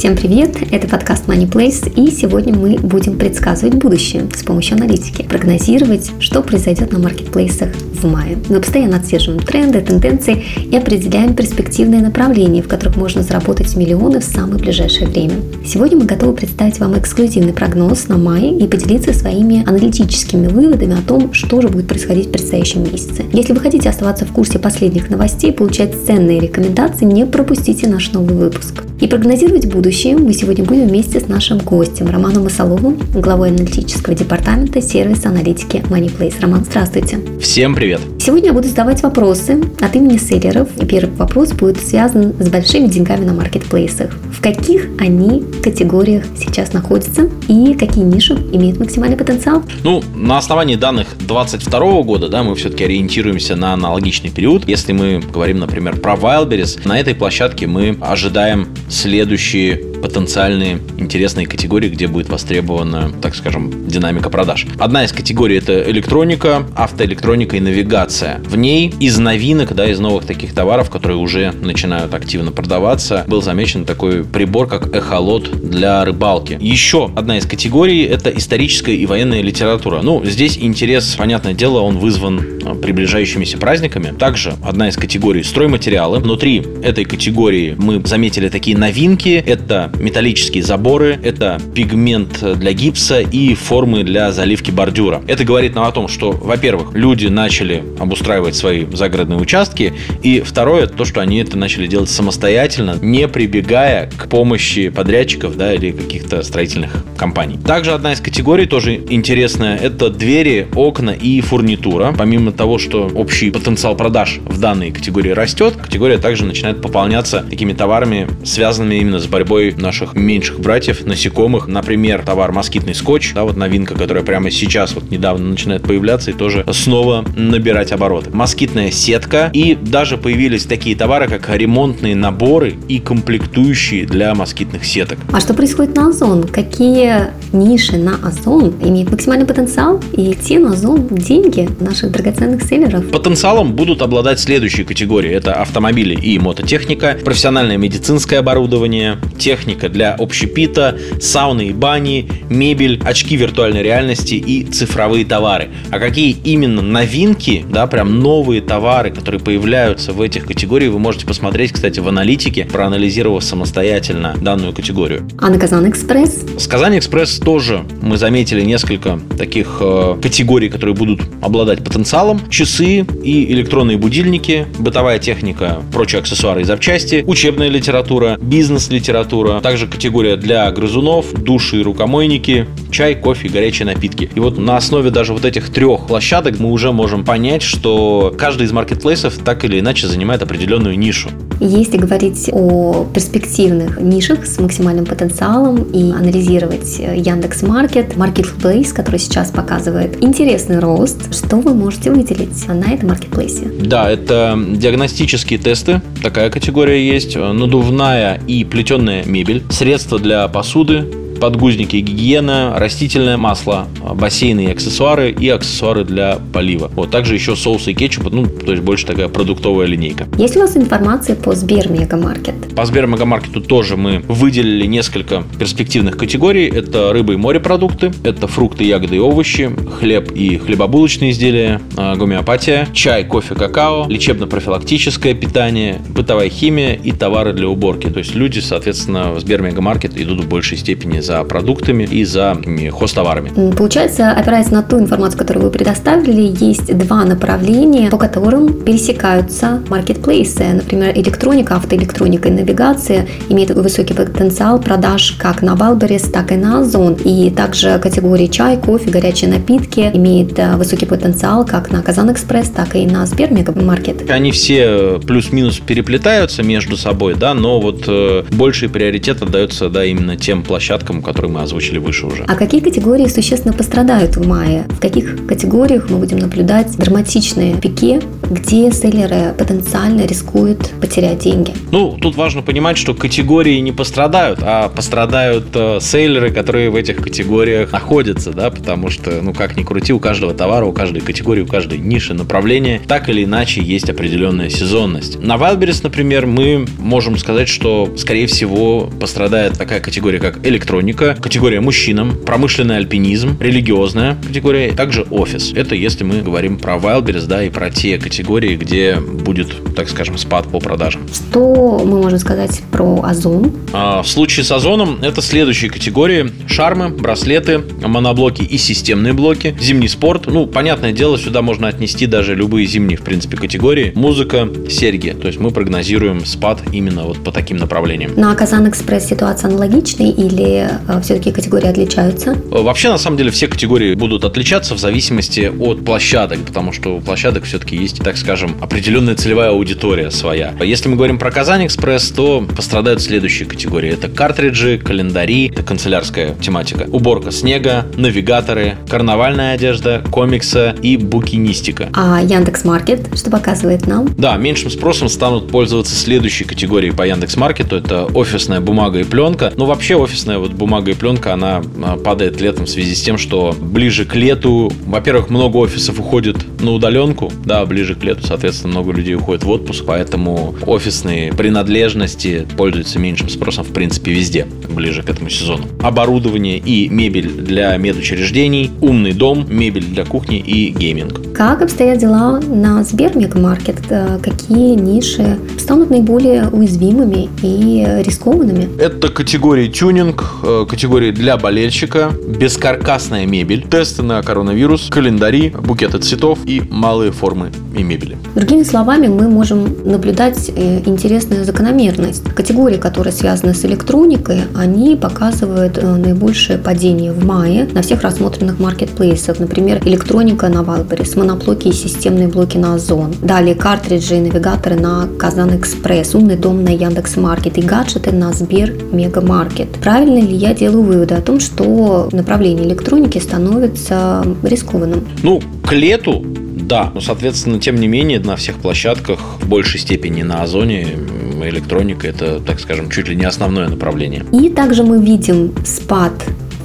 Всем привет! Это подкаст Money Place, и сегодня мы будем предсказывать будущее с помощью аналитики, прогнозировать, что произойдет на маркетплейсах в мае. Мы постоянно отслеживаем тренды, тенденции и определяем перспективные направления, в которых можно заработать миллионы в самое ближайшее время. Сегодня мы готовы представить вам эксклюзивный прогноз на май и поделиться своими аналитическими выводами о том, что же будет происходить в предстоящем месяце. Если вы хотите оставаться в курсе последних новостей, получать ценные рекомендации, не пропустите наш новый выпуск. И прогнозировать будущее мы сегодня будем вместе с нашим гостем Романом Масоловым, главой аналитического департамента сервиса аналитики MoneyPlace. Роман, здравствуйте. Всем привет. Сегодня я буду задавать вопросы от имени селлеров. И первый вопрос будет связан с большими деньгами на маркетплейсах. В каких они категориях сейчас находятся и какие ниши имеют максимальный потенциал? Ну, на основании данных 2022 года, да, мы все-таки ориентируемся на аналогичный период. Если мы говорим, например, про Wildberries, на этой площадке мы ожидаем следующие потенциальные интересные категории, где будет востребована, так скажем, динамика продаж. Одна из категорий это электроника, автоэлектроника и навигация. В ней из новинок, да, из новых таких товаров, которые уже начинают активно продаваться, был замечен такой прибор, как эхолот для рыбалки. Еще одна из категорий это историческая и военная литература. Ну, здесь интерес, понятное дело, он вызван а, приближающимися праздниками. Также одна из категорий стройматериалы. Внутри этой категории мы заметили такие новинки. Это металлические заборы, это пигмент для гипса и формы для заливки бордюра. Это говорит нам о том, что, во-первых, люди начали обустраивать свои загородные участки, и второе, то, что они это начали делать самостоятельно, не прибегая к помощи подрядчиков да, или каких-то строительных компаний. Также одна из категорий тоже интересная, это двери, окна и фурнитура. Помимо того, что общий потенциал продаж в данной категории растет, категория также начинает пополняться такими товарами, связанными именно с борьбой наших меньших братьев, насекомых. Например, товар москитный скотч, да, вот новинка, которая прямо сейчас вот недавно начинает появляться и тоже снова набирать обороты. Москитная сетка и даже появились такие товары, как ремонтные наборы и комплектующие для москитных сеток. А что происходит на Озон? Какие ниши на Озон имеют максимальный потенциал и те на Озон деньги наших драгоценных селлеров? Потенциалом будут обладать следующие категории. Это автомобили и мототехника, профессиональное медицинское оборудование, техника техника для общепита, сауны и бани, мебель, очки виртуальной реальности и цифровые товары. А какие именно новинки, да, прям новые товары, которые появляются в этих категориях, вы можете посмотреть, кстати, в аналитике, проанализировав самостоятельно данную категорию. А на Казан Экспресс? С Казань Экспресс тоже мы заметили несколько таких э, категорий, которые будут обладать потенциалом. Часы и электронные будильники, бытовая техника, прочие аксессуары и запчасти, учебная литература, бизнес-литература, также категория для грызунов, души и рукомойники, чай, кофе, горячие напитки. И вот на основе даже вот этих трех площадок мы уже можем понять, что каждый из маркетплейсов так или иначе занимает определенную нишу. Если говорить о перспективных нишах с максимальным потенциалом и анализировать Яндекс Маркет, Marketplace, который сейчас показывает интересный рост, что вы можете выделить на этом маркетплейсе? Да, это диагностические тесты, такая категория есть, надувная и плетеная мебель, средства для посуды, подгузники и гигиена, растительное масло, бассейны и аксессуары и аксессуары для полива. Вот также еще соусы и кетчуп, ну, то есть больше такая продуктовая линейка. Есть у вас информация по Сбер Мегамаркет? По Сбер Мегамаркету тоже мы выделили несколько перспективных категорий. Это рыба и морепродукты, это фрукты, ягоды и овощи, хлеб и хлебобулочные изделия, а, гомеопатия, чай, кофе, какао, лечебно-профилактическое питание, бытовая химия и товары для уборки. То есть люди, соответственно, в Сбер Мегамаркет идут в большей степени за продуктами и за хозтоварами. Получается, опираясь на ту информацию, которую вы предоставили, есть два направления, по которым пересекаются маркетплейсы. Например, электроника, автоэлектроника и навигация имеют высокий потенциал продаж как на Wildberries, так и на Озон. И также категории чай, кофе, горячие напитки имеют э, высокий потенциал как на Казан Экспресс, так и на Сбер Мегамаркет. Они все плюс-минус переплетаются между собой, да, но вот э, больший приоритет отдается да, именно тем площадкам, запросам, которые мы озвучили выше уже. А какие категории существенно пострадают в мае? В каких категориях мы будем наблюдать драматичные пике, где селлеры потенциально рискуют потерять деньги? Ну, тут важно понимать, что категории не пострадают, а пострадают э, сейлеры, которые в этих категориях находятся, да, потому что, ну, как ни крути, у каждого товара, у каждой категории, у каждой ниши, направления, так или иначе есть определенная сезонность. На Wildberries, например, мы можем сказать, что, скорее всего, пострадает такая категория, как электроника, категория мужчинам, промышленный альпинизм, религиозная категория, также офис. Это если мы говорим про Wildberries, да, и про те категории, где будет, так скажем, спад по продажам. Что мы можем сказать про Озон? А, в случае с Озоном это следующие категории. Шармы, браслеты, моноблоки и системные блоки, зимний спорт. Ну, понятное дело, сюда можно отнести даже любые зимние, в принципе, категории. Музыка, серьги. То есть мы прогнозируем спад именно вот по таким направлениям. На Казан Экспресс ситуация аналогичная или все-таки категории отличаются? Э, вообще, на самом деле, все категории будут отличаться в зависимости от площадок, потому что у площадок все-таки есть, так скажем, определенная целевая аудитория своя. Если мы говорим про Казань Экспресс, то пострадают следующие категории. Это картриджи, календари, это канцелярская тематика, уборка снега, навигаторы, карнавальная одежда, комиксы и букинистика. А Яндекс Маркет что показывает нам? Да, меньшим спросом станут пользоваться следующие категории по Яндекс Маркету. Это офисная бумага и пленка. Ну, вообще офисная вот бумага и пленка, она а, падает летом в связи с тем, что ближе к лету, во-первых, много офисов уходит на удаленку, да, ближе к лету, соответственно, много людей уходит в отпуск, поэтому офисные принадлежности пользуются меньшим спросом, в принципе, везде, ближе к этому сезону. Оборудование и мебель для медучреждений, умный дом, мебель для кухни и гейминг. Как обстоят дела на Сбермегамаркет? Э, какие ниши станут наиболее уязвимыми и рискованными? Это категории тюнинг, э, категории для болельщика, бескаркасная мебель, тесты на коронавирус, календари, букеты цветов и малые формы и мебели. Другими словами, мы можем наблюдать э, интересную закономерность. Категории, которые связаны с электроникой, они показывают э, наибольшее падение в мае на всех рассмотренных маркетплейсах. Например, электроника на Валберис, моноблоки и системные блоки на Озон. Далее картриджи и навигаторы на Казан Экспресс, умный дом на Яндекс Маркет и гаджеты на Сбер Мега Маркет. Правильно ли я делаю выводы о том, что направление электроники становится рискованным? Ну, к лету да, но, соответственно, тем не менее, на всех площадках в большей степени на Озоне электроника это, так скажем, чуть ли не основное направление. И также мы видим спад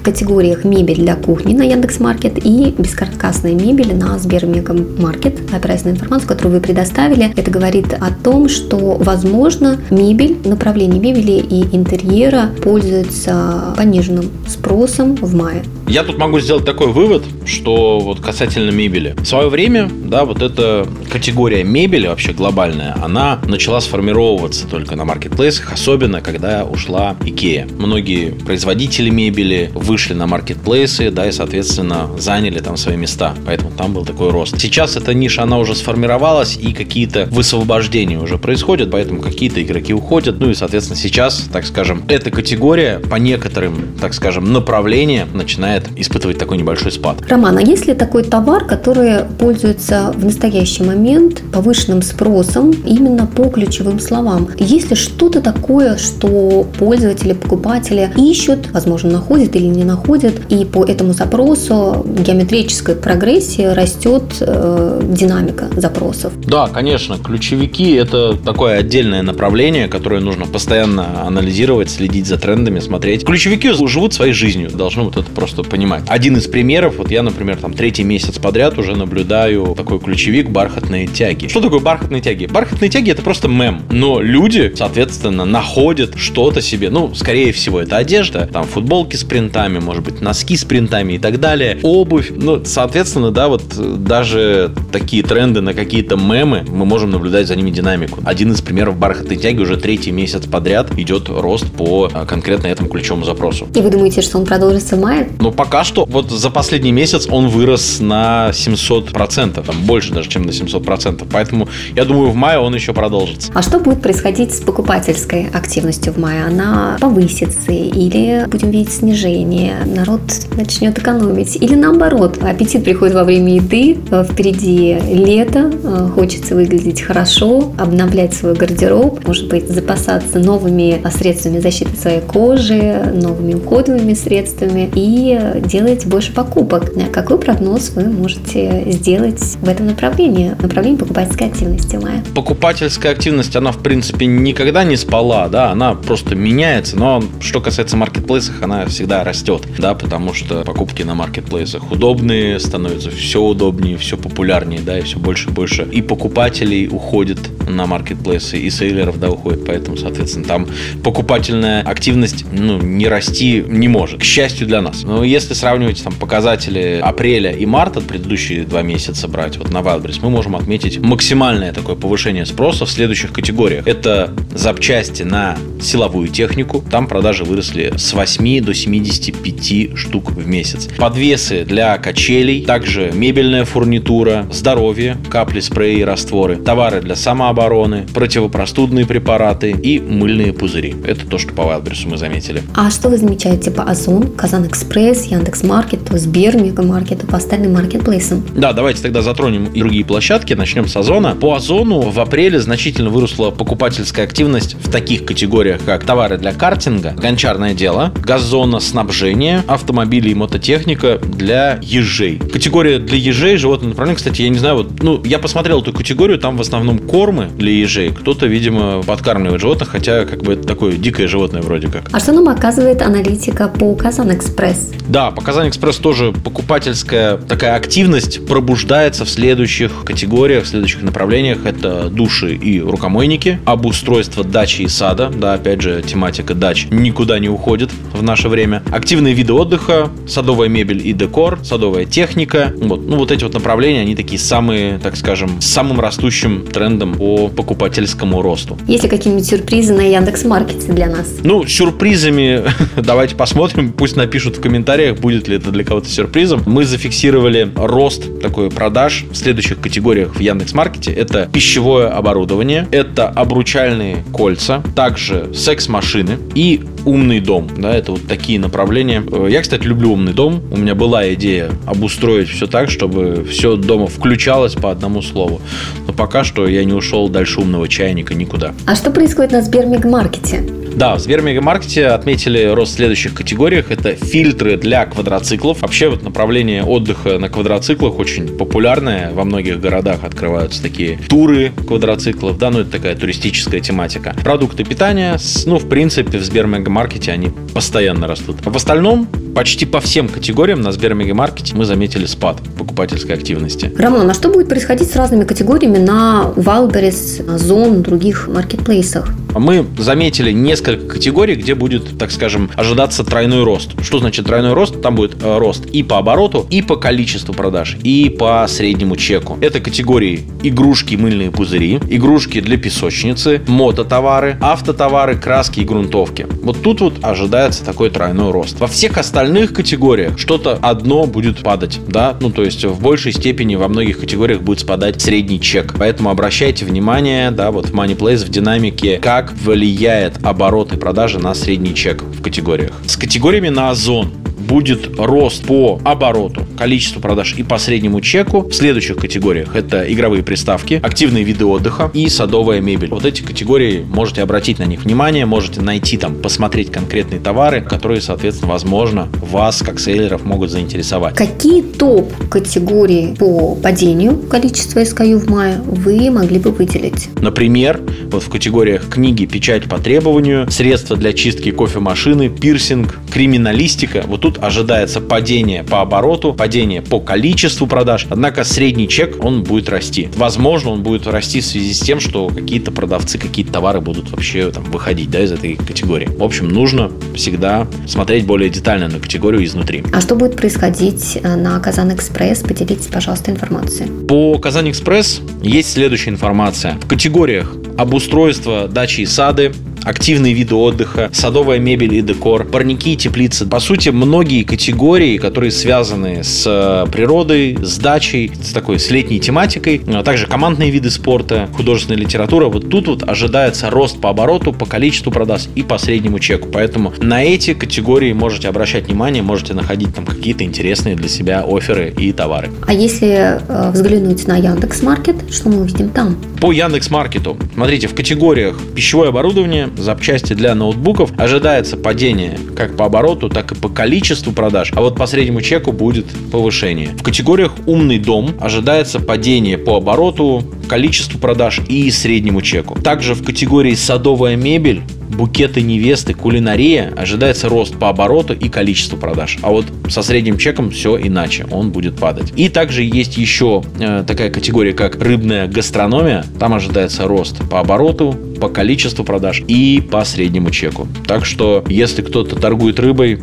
в категориях мебель для кухни на Яндекс.Маркет и бескаркасная мебель на Сбермегамаркет. Опираясь на информацию, которую вы предоставили, это говорит о том, что, возможно, мебель, направление мебели и интерьера пользуется пониженным спросом в мае. Я тут могу сделать такой вывод, что вот касательно мебели. В свое время, да, вот эта категория мебели вообще глобальная, она начала сформировываться только на маркетплейсах, особенно когда ушла Икея. Многие производители мебели вышли на маркетплейсы, да, и, соответственно, заняли там свои места. Поэтому там был такой рост. Сейчас эта ниша, она уже сформировалась, и какие-то высвобождения уже происходят, поэтому какие-то игроки уходят. Ну и, соответственно, сейчас, так скажем, эта категория по некоторым, так скажем, направлениям начинает начинает испытывать такой небольшой спад. Роман, а есть ли такой товар, который пользуется в настоящий момент повышенным спросом именно по ключевым словам? Есть ли что-то такое, что пользователи, покупатели ищут, возможно, находят или не находят, и по этому запросу геометрической прогрессии растет э, динамика запросов? Да, конечно, ключевики – это такое отдельное направление, которое нужно постоянно анализировать, следить за трендами, смотреть. Ключевики живут своей жизнью, должно вот это просто понимать. Один из примеров, вот я, например, там третий месяц подряд уже наблюдаю такой ключевик бархатные тяги. Что такое бархатные тяги? Бархатные тяги это просто мем, но люди, соответственно, находят что-то себе. Ну, скорее всего, это одежда, там футболки с принтами, может быть, носки с принтами и так далее, обувь. Ну, соответственно, да, вот даже такие тренды на какие-то мемы, мы можем наблюдать за ними динамику. Один из примеров бархатной тяги уже третий месяц подряд идет рост по а, конкретно этому ключевому запросу. И вы думаете, что он продолжится в мае? Ну, Но пока что вот за последний месяц он вырос на 700%, там больше даже, чем на 700%. Поэтому я думаю, в мае он еще продолжится. А что будет происходить с покупательской активностью в мае? Она повысится или будем видеть снижение? Народ начнет экономить? Или наоборот, аппетит приходит во время еды, впереди лето, хочется выглядеть хорошо, обновлять свой гардероб, может быть, запасаться новыми средствами защиты своей кожи, новыми уходовыми средствами и делать больше покупок. Какой прогноз вы можете сделать в этом направлении, направлении покупательской активности мая? Покупательская активность, она в принципе никогда не спала, да, она просто меняется, но что касается маркетплейсов, она всегда растет, да, потому что покупки на маркетплейсах удобные, становятся все удобнее, все популярнее, да, и все больше и больше и покупателей уходит на маркетплейсы, и сейлеров, да, уходит, поэтому, соответственно, там покупательная активность, ну, не расти не может, к счастью для нас. Но если сравнивать там показатели апреля и марта, предыдущие два месяца брать, вот на Wildberries, мы можем отметить максимальное такое повышение спроса в следующих категориях. Это запчасти на силовую технику, там продажи выросли с 8 до 75 штук в месяц. Подвесы для качелей, также мебельная фурнитура, здоровье, капли, спреи и растворы, товары для самообороны, противопростудные препараты и мыльные пузыри. Это то, что по Wildberries мы заметили. А что вы замечаете по Озон, Казан Экспресс, Яндекс Маркет, Сбер, Мегамаркет, по остальным маркетплейсам? Да, давайте тогда затронем и другие площадки. Начнем с Озона. По Озону в апреле значительно выросла покупательская активность в таких категориях, как товары для картинга, гончарное дело, газоноснабжение, автомобили и мототехника для ежей. Категория для ежей, животных направления, кстати, я не знаю, вот, ну, я посмотрел эту категорию, там в основном кормы для ежей. Кто-то, видимо, подкармливает животных, хотя как бы это такое дикое животное вроде как. А что нам оказывает аналитика по Казан Экспресс? Да, по Казан Экспресс тоже покупательская такая активность пробуждается в следующих категориях, в следующих направлениях. Это души и рукомойники, обустройство дачи и сада. Да, опять же, тематика дач никуда не уходит в наше время. Активные виды отдыха, садовая мебель и декор, садовая техника. Вот, ну вот эти вот направления, они такие самые, так скажем, самым растущим трендом по покупательскому росту. Есть ли какие-нибудь сюрпризы на Яндекс Маркете для нас? Ну, сюрпризами давайте посмотрим, пусть напишут в комментариях, будет ли это для кого-то сюрпризом. Мы зафиксировали рост такой продаж в следующих категориях в Яндекс Маркете. Это пищевое оборудование, это обручальные кольца, также секс-машины и умный дом. Да, это вот такие направления. Я, кстати, люблю умный дом. У меня была идея обустроить все так, чтобы все дома включалось по одному слову. Но пока что я не ушел дальше умного чайника никуда. А что происходит на Сбермегамаркете? Да, в Сбермегамаркете отметили рост в следующих категориях. Это фильтры для квадроциклов. Вообще вот направление отдыха на квадроциклах очень популярное. Во многих городах открываются такие туры квадроциклов. Да, ну это такая туристическая тематика. Продукты питания, ну в принципе в Сбермегамаркете они постоянно растут. В остальном почти по всем категориям на Сбермегамаркете мы заметили спад покупательской активности. Роман, а что будет происходить с разными категориями на Wildberries, Озон, других маркетплейсах? Мы заметили несколько категорий, где будет, так скажем, ожидаться тройной рост. Что значит тройной рост? Там будет э, рост и по обороту, и по количеству продаж, и по среднему чеку. Это категории игрушки, мыльные пузыри, игрушки для песочницы, мототовары, автотовары, краски и грунтовки. Вот тут вот ожидается такой тройной рост. Во всех остальных категориях что-то одно будет падать, да, ну то есть в большей степени во многих категориях будет спадать средний чек. Поэтому обращайте внимание, да, вот в MoneyPlace в динамике, как влияет оборот и продажи на средний чек в категориях. С категориями на Озон будет рост по обороту, количеству продаж и по среднему чеку в следующих категориях. Это игровые приставки, активные виды отдыха и садовая мебель. Вот эти категории можете обратить на них внимание, можете найти там, посмотреть конкретные товары, которые, соответственно, возможно, вас, как сейлеров, могут заинтересовать. Какие топ-категории по падению количества SKU в мае вы могли бы выделить? Например, вот в категориях книги, печать по требованию, средства для чистки кофемашины, пирсинг, криминалистика. Вот тут ожидается падение по обороту, падение по количеству продаж, однако средний чек, он будет расти. Возможно, он будет расти в связи с тем, что какие-то продавцы, какие-то товары будут вообще там выходить да, из этой категории. В общем, нужно всегда смотреть более детально на категорию изнутри. А что будет происходить э, на Казан Экспресс? Поделитесь, пожалуйста, информацией. По Казан Экспресс есть следующая информация. В категориях обустройство дачи и сады, активные виды отдыха, садовая мебель и декор, парники и теплицы. По сути, многие категории, которые связаны с э, природой, с дачей, с такой с летней тематикой, а также командные виды спорта, художественная литература. Вот тут вот ожидается рост по обороту, по количеству продаж и по среднему чеку. Поэтому на эти категории можете обращать внимание, можете находить там какие-то интересные для себя оферы и товары. А если э, взглянуть на Яндекс Маркет, что мы увидим там? По Яндекс Маркету, смотрите, в категориях пищевое оборудование, запчасти для ноутбуков ожидается падение как по обороту, так и по количеству продаж, а вот по среднему чеку будет повышение. В категориях умный дом ожидается падение по обороту, количеству продаж и среднему чеку. Также в категории садовая мебель букеты невесты, кулинария, ожидается рост по обороту и количеству продаж. А вот со средним чеком все иначе, он будет падать. И также есть еще э, такая категория, как рыбная гастрономия. Там ожидается рост по обороту, по количеству продаж и по среднему чеку. Так что, если кто-то торгует рыбой,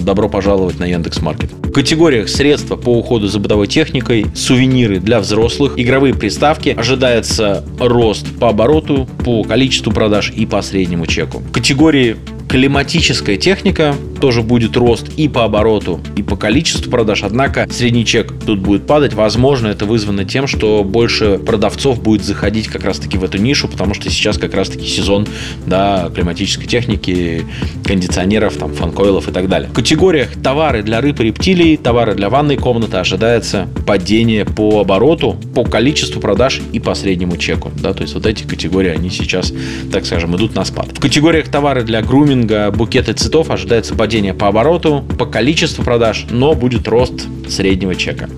добро пожаловать на Яндекс Маркет. В категориях средства по уходу за бытовой техникой, сувениры для взрослых, игровые приставки ожидается рост по обороту, по количеству продаж и по среднему чеку. В категории климатическая техника тоже будет рост и по обороту, и по количеству продаж. Однако средний чек тут будет падать. Возможно, это вызвано тем, что больше продавцов будет заходить как раз-таки в эту нишу, потому что сейчас как раз-таки сезон да, климатической техники, кондиционеров, там, фанкоилов и так далее. В категориях товары для рыб и рептилий, товары для ванной комнаты ожидается падение по обороту, по количеству продаж и по среднему чеку. Да, то есть вот эти категории, они сейчас, так скажем, идут на спад. В категориях товары для груминга букеты цветов ожидается падение по обороту, по количеству продаж, но будет рост среднего чека.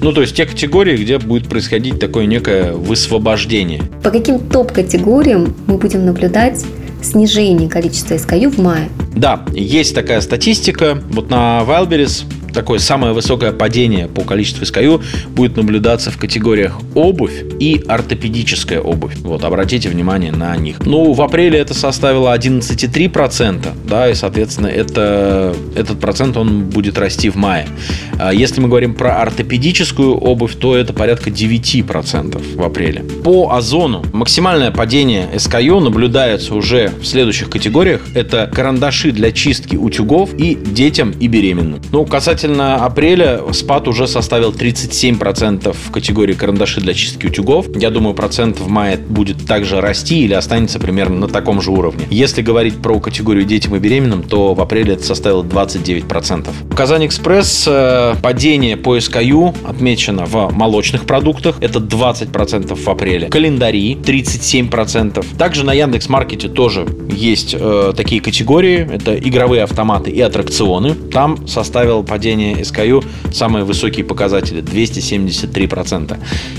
Ну, то есть те категории, где будет происходить такое некое высвобождение. По каким топ-категориям мы будем наблюдать снижение количества SKU в мае? Да, есть такая статистика. Вот на Wildberries такое самое высокое падение по количеству SKU будет наблюдаться в категориях обувь и ортопедическая обувь. Вот, обратите внимание на них. Ну, в апреле это составило 11,3%, да, и, соответственно, это, этот процент, он будет расти в мае. А если мы говорим про ортопедическую обувь, то это порядка 9% в апреле. По озону максимальное падение SKU наблюдается уже в следующих категориях. Это карандаши для чистки утюгов и детям и беременным. Ну, касательно Касательно апреля спад уже составил 37% в категории карандаши для чистки утюгов. Я думаю, процент в мае будет также расти или останется примерно на таком же уровне. Если говорить про категорию детям и беременным, то в апреле это составило 29%. В Казань Экспресс э, падение по SKU отмечено в молочных продуктах. Это 20% в апреле. Календари 37%. Также на Яндекс Маркете тоже есть э, такие категории. Это игровые автоматы и аттракционы. Там составил падение поведения SKU самые высокие показатели 273%.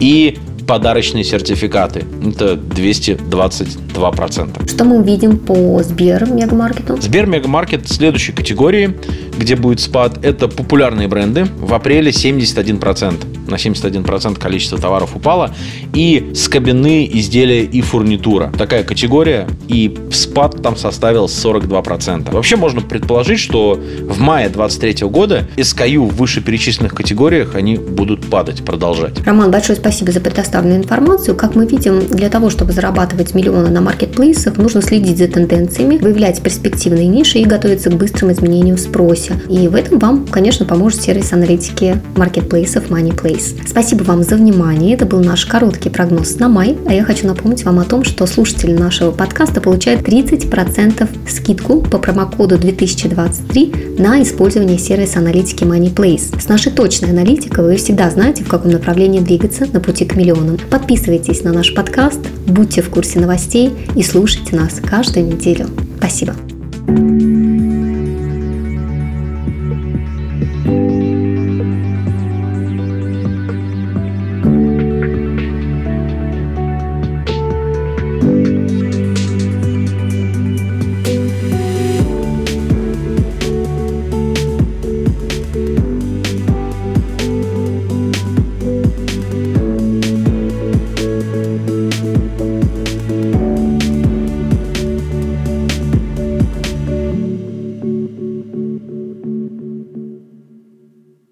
И подарочные сертификаты. Это 222%. Что мы увидим по Сбер Мегамаркету? Сбер Мегамаркет следующей категории, где будет спад, это популярные бренды. В апреле 71% на 71% количество товаров упало, и скобяные изделия и фурнитура. Такая категория, и спад там составил 42%. Вообще можно предположить, что в мае 2023 года SKU в вышеперечисленных категориях они будут падать, продолжать. Роман, большое спасибо за предоставленную информацию. Как мы видим, для того, чтобы зарабатывать миллионы на маркетплейсах, нужно следить за тенденциями, выявлять перспективные ниши и готовиться к быстрым изменениям в спросе. И в этом вам, конечно, поможет сервис аналитики маркетплейсов MoneyPlace. Спасибо вам за внимание. Это был наш короткий прогноз на май. А я хочу напомнить вам о том, что слушатели нашего подкаста получают 30% скидку по промокоду 2023 на использование сервиса аналитики MoneyPlace. С нашей точной аналитикой вы всегда знаете, в каком направлении двигаться на пути к миллионам. Подписывайтесь на наш подкаст, будьте в курсе новостей и слушайте нас каждую неделю. Спасибо.